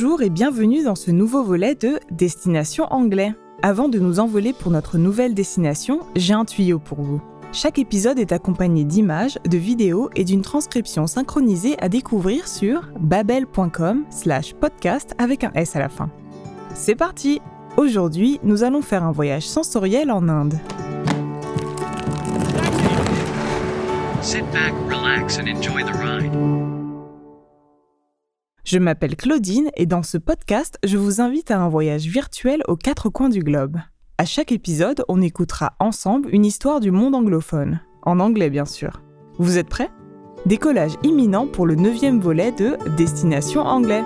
Bonjour et bienvenue dans ce nouveau volet de Destination Anglais. Avant de nous envoler pour notre nouvelle destination, j'ai un tuyau pour vous. Chaque épisode est accompagné d'images, de vidéos et d'une transcription synchronisée à découvrir sur babel.com slash podcast avec un S à la fin. C'est parti Aujourd'hui, nous allons faire un voyage sensoriel en Inde. Sit back, relax, and enjoy the ride. Je m'appelle Claudine et dans ce podcast, je vous invite à un voyage virtuel aux quatre coins du globe. À chaque épisode, on écoutera ensemble une histoire du monde anglophone, en anglais bien sûr. Vous êtes prêts? Décollage imminent pour le neuvième volet de Destination Anglais.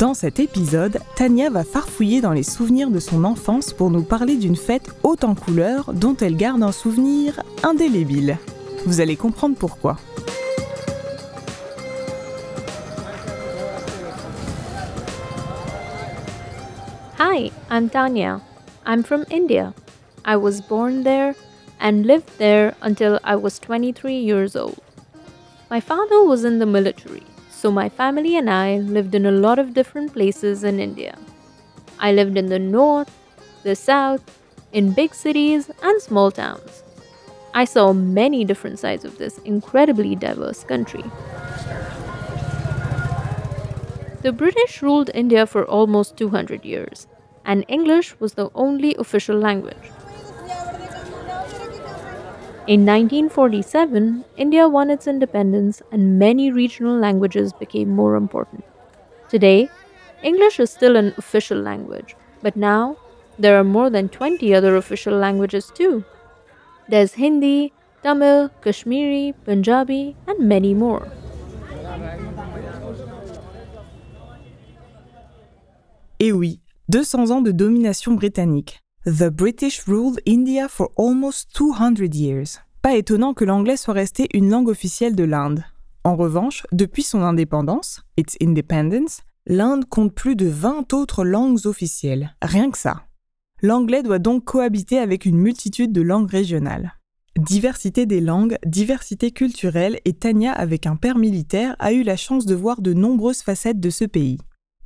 Dans cet épisode, Tania va farfouiller dans les souvenirs de son enfance pour nous parler d'une fête haute en couleurs dont elle garde un souvenir indélébile. Vous allez comprendre pourquoi. Hi, I'm Tanya. I'm from India. I was born there and lived there until I was 23 years old. My father was in the military, so my family and I lived in a lot of different places in India. I lived in the north, the south, in big cities and small towns. I saw many different sides of this incredibly diverse country. The British ruled India for almost 200 years, and English was the only official language. In 1947, India won its independence and many regional languages became more important. Today, English is still an official language, but now there are more than 20 other official languages too. There's Hindi, Tamil, Kashmiri, Punjabi, and many more. Et oui, 200 ans de domination britannique. The British ruled India for almost 200 years. Pas étonnant que l'anglais soit resté une langue officielle de l'Inde. En revanche, depuis son indépendance, its independence, l'Inde compte plus de 20 autres langues officielles. Rien que ça. L'anglais doit donc cohabiter avec une multitude de langues régionales. Diversité des langues, diversité culturelle et Tania avec un père militaire a eu la chance de voir de nombreuses facettes de ce pays.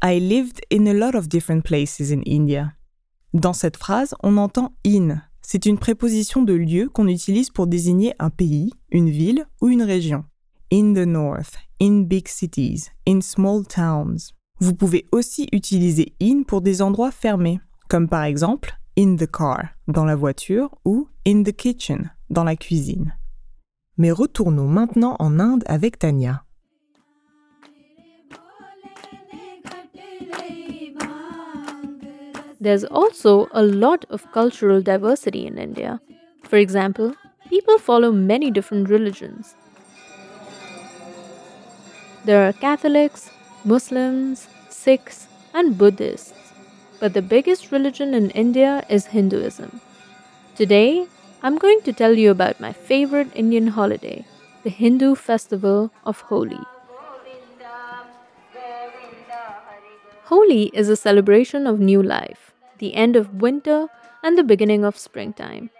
I lived in a lot of different places in India. Dans cette phrase, on entend in. C'est une préposition de lieu qu'on utilise pour désigner un pays, une ville ou une région. In the north, in big cities, in small towns. Vous pouvez aussi utiliser in pour des endroits fermés, comme par exemple in the car, dans la voiture, ou in the kitchen, dans la cuisine. Mais retournons maintenant en Inde avec Tania. There's also a lot of cultural diversity in India. For example, people follow many different religions. There are Catholics, Muslims, Sikhs, and Buddhists. But the biggest religion in India is Hinduism. Today, I'm going to tell you about my favorite Indian holiday, the Hindu festival of Holi. Holi is a celebration of new life, the end of winter, and the beginning of springtime.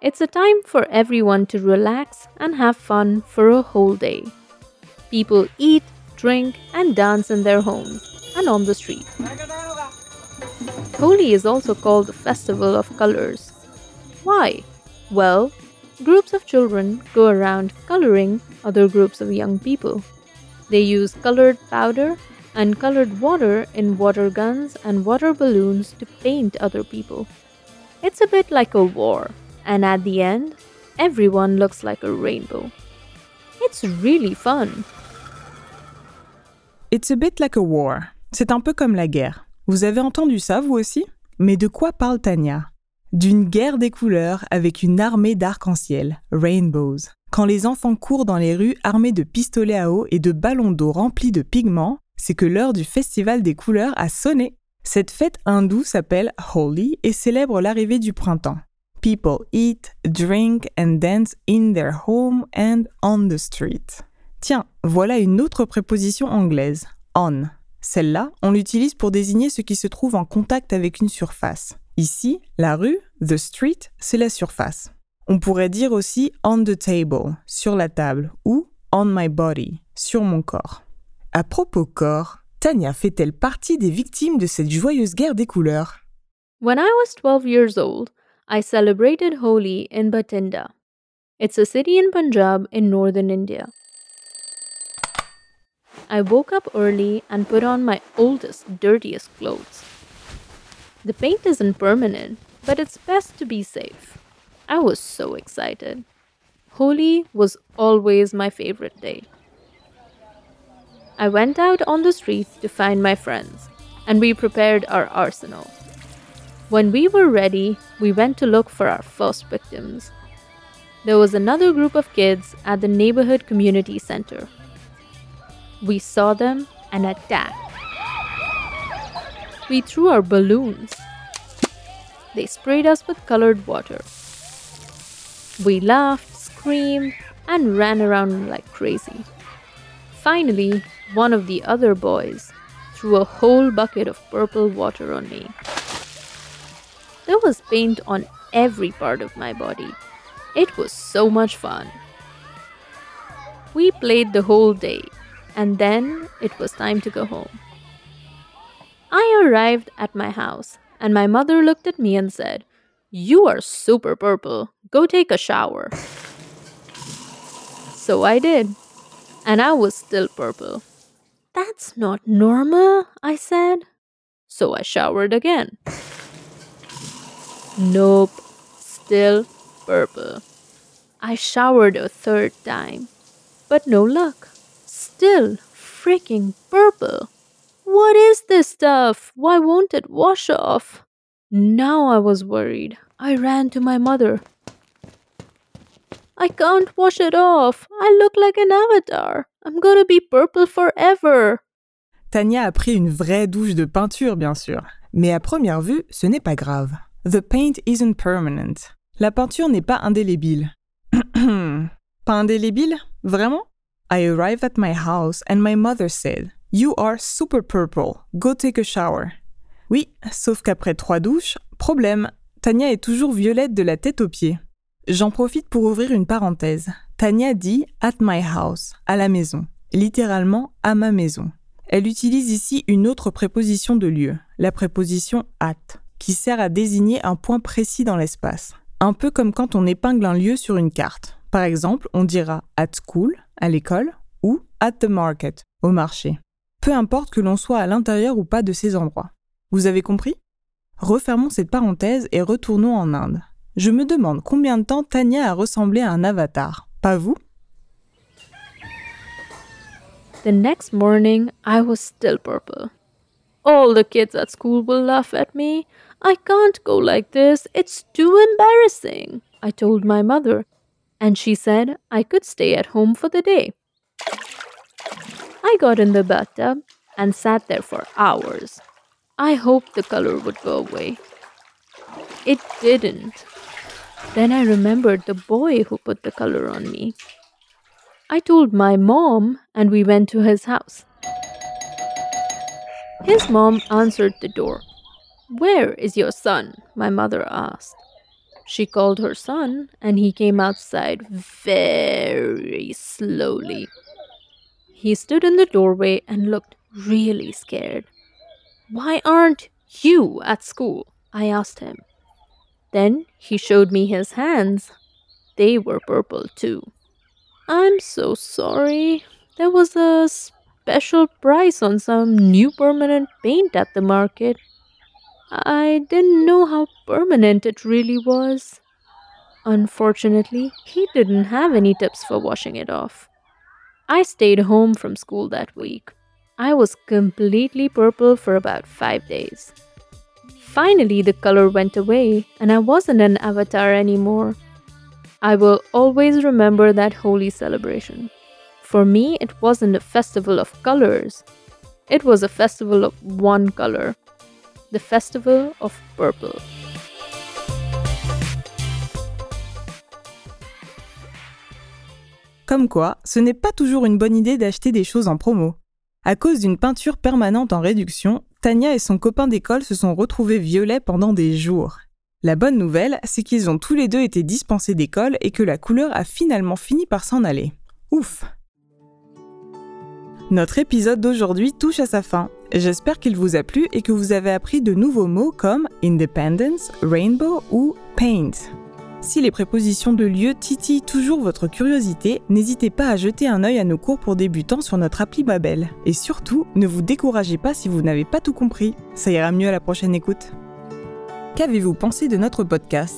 It's a time for everyone to relax and have fun for a whole day. People eat, drink, and dance in their homes and on the street. Holi is also called the Festival of Colors. Why? Well, groups of children go around coloring other groups of young people. They use colored powder and colored water in water guns and water balloons to paint other people. It's a bit like a war, and at the end, everyone looks like a rainbow. It's really fun. It's a bit like a war. C'est un peu comme la guerre. Vous avez entendu ça, vous aussi? Mais de quoi parle Tania? D'une guerre des couleurs avec une armée d'arc-en-ciel, rainbows. Quand les enfants courent dans les rues armés de pistolets à eau et de ballons d'eau remplis de pigments, c'est que l'heure du festival des couleurs a sonné. Cette fête hindoue s'appelle Holi et célèbre l'arrivée du printemps. People eat, drink and dance in their home and on the street. Tiens, voilà une autre préposition anglaise, on. Celle-là, on l'utilise pour désigner ce qui se trouve en contact avec une surface. Ici, la rue, the street, c'est la surface. On pourrait dire aussi on the table, sur la table, ou on my body, sur mon corps. À propos corps, Tania fait-elle partie des victimes de cette joyeuse guerre des couleurs When I was 12 years old, I celebrated Holi in Bathinda. It's a city in Punjab in northern India. I woke up early and put on my oldest, dirtiest clothes. The paint isn't permanent, but it's best to be safe. I was so excited. Holi was always my favorite day. I went out on the streets to find my friends, and we prepared our arsenal. When we were ready, we went to look for our first victims. There was another group of kids at the neighborhood community center. We saw them and attacked. We threw our balloons. They sprayed us with colored water. We laughed, screamed, and ran around like crazy. Finally, one of the other boys threw a whole bucket of purple water on me. There was paint on every part of my body. It was so much fun. We played the whole day, and then it was time to go home. I arrived at my house, and my mother looked at me and said, You are super purple. Go take a shower. So I did, and I was still purple. That's not normal, I said. So I showered again. Nope, still purple. I showered a third time, but no luck. Still freaking purple. What is this stuff? Why won't it wash off? Now I was worried. I ran to my mother. I can't wash it off. I look like an avatar. I'm gonna be purple forever. Tania a pris une vraie douche de peinture, bien sûr. Mais à première vue, ce n'est pas grave. The paint isn't permanent. La peinture n'est pas indélébile. pas indélébile? Vraiment? I arrived at my house and my mother said, You are super purple. Go take a shower. Oui, sauf qu'après trois douches, problème, Tania est toujours violette de la tête aux pieds. J'en profite pour ouvrir une parenthèse. Tania dit at my house, à la maison, littéralement à ma maison. Elle utilise ici une autre préposition de lieu, la préposition at, qui sert à désigner un point précis dans l'espace. Un peu comme quand on épingle un lieu sur une carte. Par exemple, on dira at school, à l'école, ou at the market, au marché. Peu importe que l'on soit à l'intérieur ou pas de ces endroits. Vous avez compris? Refermons cette parenthèse et retournons en Inde. Je me demande combien de temps Tania a ressemblé à un avatar. Pas vous The next morning, I was still purple. All the kids at school will laugh at me. I can't go like this. It's too embarrassing, I told my mother. And she said I could stay at home for the day. I got in the bathtub and sat there for hours. I hoped the color would go away. It didn't. Then I remembered the boy who put the color on me. I told my mom, and we went to his house. His mom answered the door. Where is your son? My mother asked. She called her son, and he came outside very slowly. He stood in the doorway and looked really scared. Why aren't you at school? I asked him. Then he showed me his hands. They were purple too. I'm so sorry. There was a special price on some new permanent paint at the market. I didn't know how permanent it really was. Unfortunately, he didn't have any tips for washing it off. I stayed home from school that week. I was completely purple for about five days. Finally, the color went away, and I wasn't an avatar anymore. I will always remember that Holi celebration. For me, it wasn't a festival of colors, it was a festival of one color the festival of purple. Comme quoi, ce n'est pas toujours une bonne idée d'acheter des choses en promo. À cause d'une peinture permanente en réduction, Tania et son copain d'école se sont retrouvés violets pendant des jours. La bonne nouvelle, c'est qu'ils ont tous les deux été dispensés d'école et que la couleur a finalement fini par s'en aller. Ouf Notre épisode d'aujourd'hui touche à sa fin. J'espère qu'il vous a plu et que vous avez appris de nouveaux mots comme independence, rainbow ou paint. Si les prépositions de lieu titillent toujours votre curiosité, n'hésitez pas à jeter un œil à nos cours pour débutants sur notre appli Babel. Et surtout, ne vous découragez pas si vous n'avez pas tout compris. Ça ira mieux à la prochaine écoute. Qu'avez-vous pensé de notre podcast?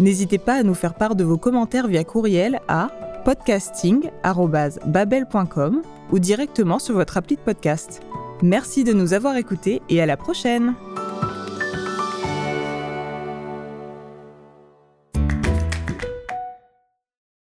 N'hésitez pas à nous faire part de vos commentaires via courriel à podcasting.babel.com ou directement sur votre appli de podcast. Merci de nous avoir écoutés et à la prochaine